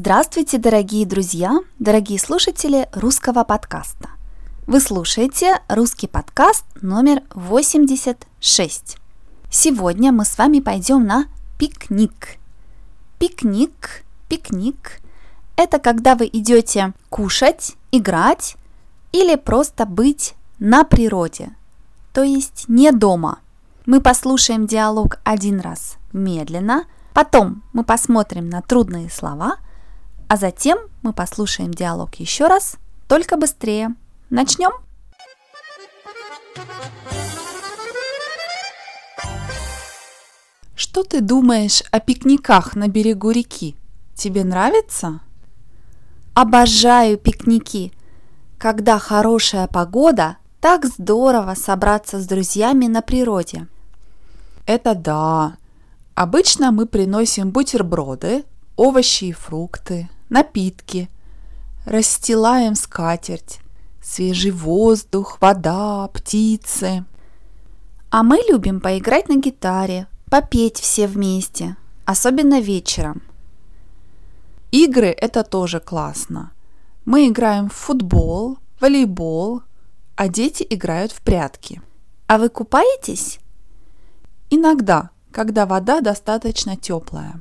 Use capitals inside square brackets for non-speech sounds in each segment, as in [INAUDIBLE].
Здравствуйте, дорогие друзья, дорогие слушатели русского подкаста. Вы слушаете русский подкаст номер 86. Сегодня мы с вами пойдем на пикник. Пикник, пикник – это когда вы идете кушать, играть или просто быть на природе, то есть не дома. Мы послушаем диалог один раз медленно, потом мы посмотрим на трудные слова – а затем мы послушаем диалог еще раз, только быстрее. Начнем? Что ты думаешь о пикниках на берегу реки? Тебе нравится? Обожаю пикники. Когда хорошая погода, так здорово собраться с друзьями на природе. Это да. Обычно мы приносим бутерброды, овощи и фрукты, напитки, расстилаем скатерть, свежий воздух, вода, птицы. А мы любим поиграть на гитаре, попеть все вместе, особенно вечером. Игры – это тоже классно. Мы играем в футбол, волейбол, а дети играют в прятки. А вы купаетесь? Иногда, когда вода достаточно теплая.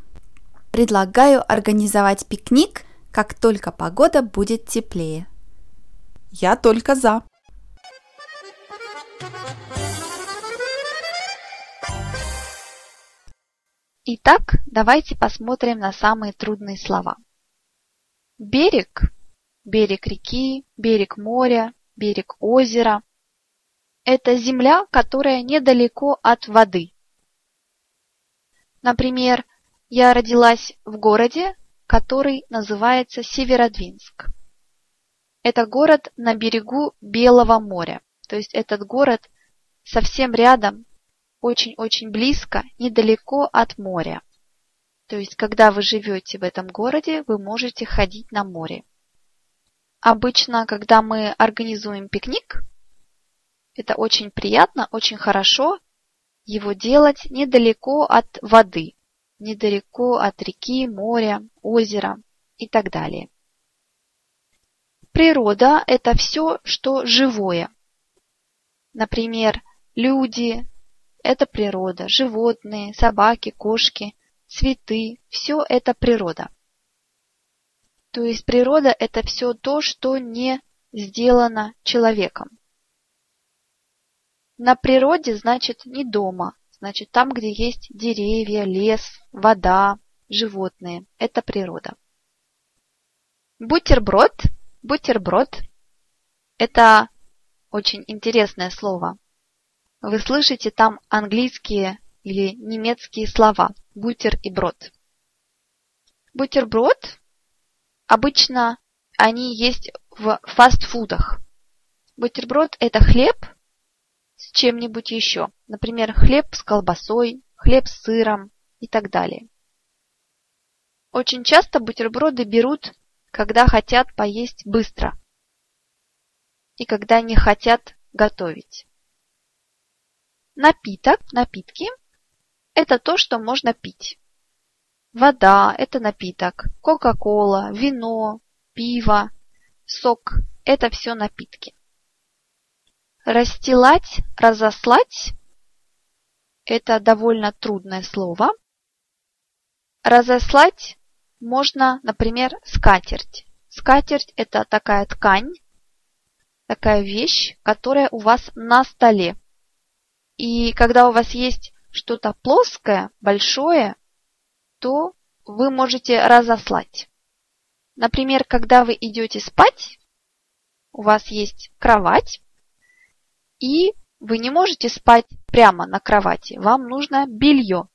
Предлагаю организовать пикник, как только погода будет теплее. Я только за. Итак, давайте посмотрим на самые трудные слова. Берег, берег реки, берег моря, берег озера – это земля, которая недалеко от воды. Например, я родилась в городе, который называется Северодвинск. Это город на берегу Белого моря. То есть этот город совсем рядом, очень-очень близко, недалеко от моря. То есть, когда вы живете в этом городе, вы можете ходить на море. Обычно, когда мы организуем пикник, это очень приятно, очень хорошо его делать недалеко от воды недалеко от реки, моря, озера и так далее. Природа – это все, что живое. Например, люди – это природа, животные, собаки, кошки, цветы – все это природа. То есть природа – это все то, что не сделано человеком. На природе значит не дома, Значит, там, где есть деревья, лес, вода, животные. Это природа. Бутерброд. Бутерброд. Это очень интересное слово. Вы слышите там английские или немецкие слова. Бутер и брод. Бутерброд. Обычно они есть в фастфудах. Бутерброд – это хлеб – с чем-нибудь еще. Например, хлеб с колбасой, хлеб с сыром и так далее. Очень часто бутерброды берут, когда хотят поесть быстро и когда не хотят готовить. Напиток, напитки – это то, что можно пить. Вода – это напиток, кока-кола, вино, пиво, сок – это все напитки. Расстилать, разослать – это довольно трудное слово. Разослать можно, например, скатерть. Скатерть – это такая ткань, такая вещь, которая у вас на столе. И когда у вас есть что-то плоское, большое, то вы можете разослать. Например, когда вы идете спать, у вас есть кровать, и вы не можете спать прямо на кровати, вам нужно белье.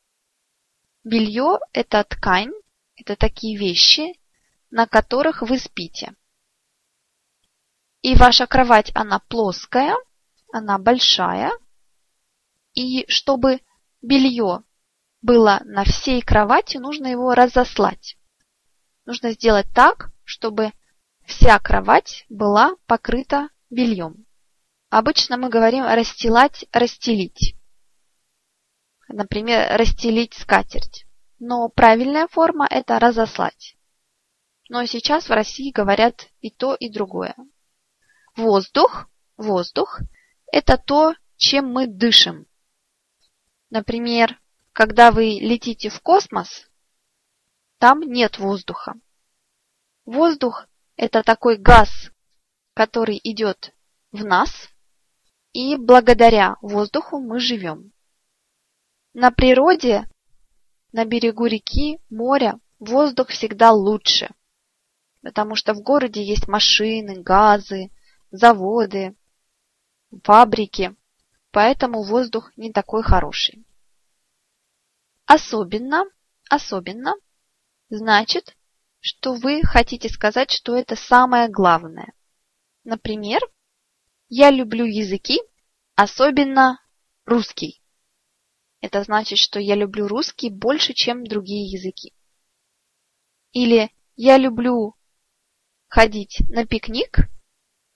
Белье – это ткань, это такие вещи, на которых вы спите. И ваша кровать, она плоская, она большая. И чтобы белье было на всей кровати, нужно его разослать. Нужно сделать так, чтобы вся кровать была покрыта бельем. Обычно мы говорим расстилать, расстелить. Например, расстелить скатерть. Но правильная форма это разослать. но сейчас в России говорят и то, и другое. Воздух, воздух – это то, чем мы дышим. Например, когда вы летите в космос, там нет воздуха. Воздух – это такой газ, который идет в нас, и благодаря воздуху мы живем. На природе, на берегу реки, моря, воздух всегда лучше, потому что в городе есть машины, газы, заводы, фабрики, поэтому воздух не такой хороший. Особенно, особенно, значит, что вы хотите сказать, что это самое главное. Например, я люблю языки, особенно русский. Это значит, что я люблю русский больше, чем другие языки. Или я люблю ходить на пикник,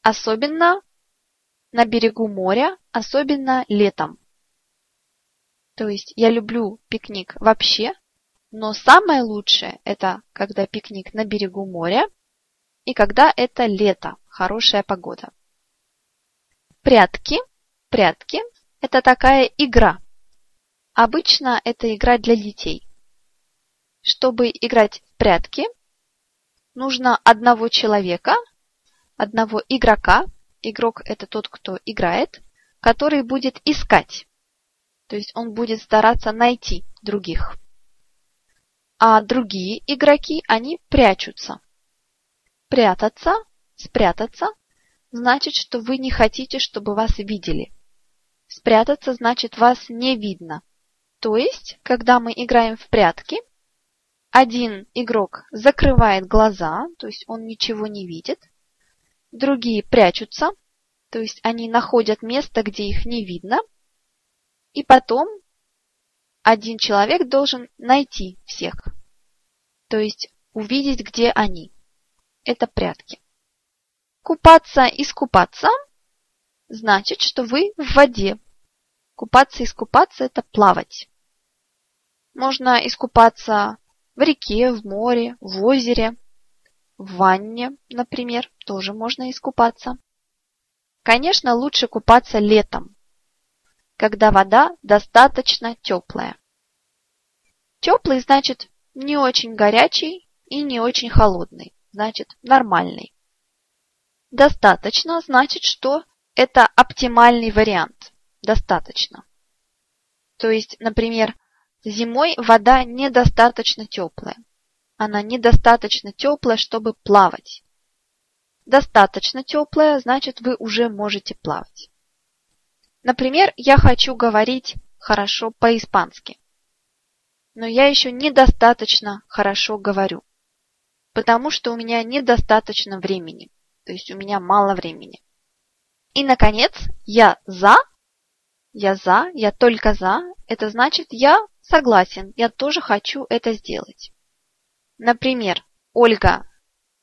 особенно на берегу моря, особенно летом. То есть я люблю пикник вообще, но самое лучшее это когда пикник на берегу моря и когда это лето, хорошая погода. Прятки. Прятки – это такая игра. Обычно это игра для детей. Чтобы играть в прятки, нужно одного человека, одного игрока, игрок – это тот, кто играет, который будет искать. То есть он будет стараться найти других. А другие игроки, они прячутся. Прятаться, спрятаться, значит, что вы не хотите, чтобы вас видели. Спрятаться значит вас не видно. То есть, когда мы играем в прятки, один игрок закрывает глаза, то есть он ничего не видит, другие прячутся, то есть они находят место, где их не видно, и потом один человек должен найти всех, то есть увидеть, где они. Это прятки. Купаться, искупаться значит, что вы в воде. Купаться, искупаться – это плавать. Можно искупаться в реке, в море, в озере, в ванне, например, тоже можно искупаться. Конечно, лучше купаться летом, когда вода достаточно теплая. Теплый значит не очень горячий и не очень холодный, значит нормальный. Достаточно значит, что это оптимальный вариант. Достаточно. То есть, например, зимой вода недостаточно теплая. Она недостаточно теплая, чтобы плавать. Достаточно теплая, значит вы уже можете плавать. Например, я хочу говорить хорошо по-испански. Но я еще недостаточно хорошо говорю, потому что у меня недостаточно времени, то есть у меня мало времени. И, наконец, я за, я за, я только за, это значит я согласен, я тоже хочу это сделать. Например, Ольга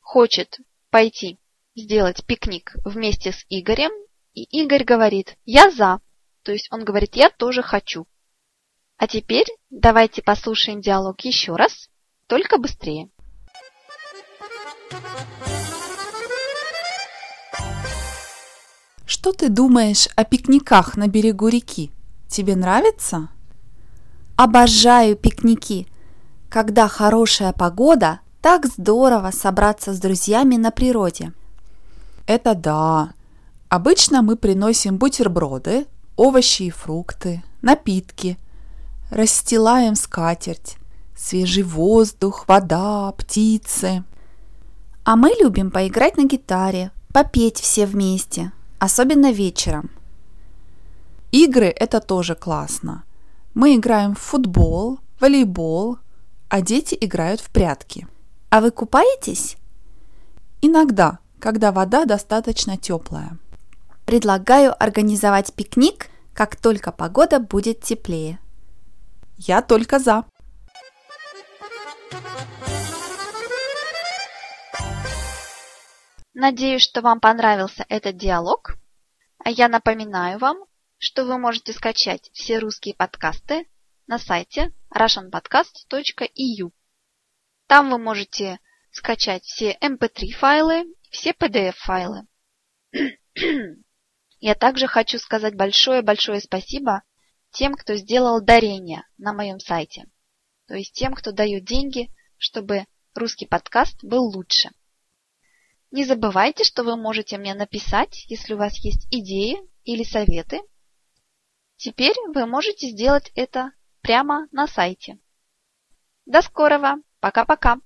хочет пойти сделать пикник вместе с Игорем, и Игорь говорит «я за», то есть он говорит «я тоже хочу». А теперь давайте послушаем диалог еще раз, только быстрее. Что ты думаешь о пикниках на берегу реки? Тебе нравится? Обожаю пикники. Когда хорошая погода, так здорово собраться с друзьями на природе. Это да. Обычно мы приносим бутерброды, овощи и фрукты, напитки, расстилаем скатерть, свежий воздух, вода, птицы. А мы любим поиграть на гитаре, попеть все вместе, особенно вечером. Игры – это тоже классно. Мы играем в футбол, волейбол, а дети играют в прятки. А вы купаетесь? Иногда, когда вода достаточно теплая. Предлагаю организовать пикник, как только погода будет теплее. Я только за. Надеюсь, что вам понравился этот диалог. А я напоминаю вам, что вы можете скачать все русские подкасты на сайте russianpodcast.eu. Там вы можете скачать все MP3 эм файлы, все PDF файлы. [CLEARS THROAT] Я также хочу сказать большое-большое спасибо тем, кто сделал дарение на моем сайте. То есть тем, кто дает деньги, чтобы русский подкаст был лучше. Не забывайте, что вы можете мне написать, если у вас есть идеи или советы. Теперь вы можете сделать это прямо на сайте. До скорого! Пока-пока!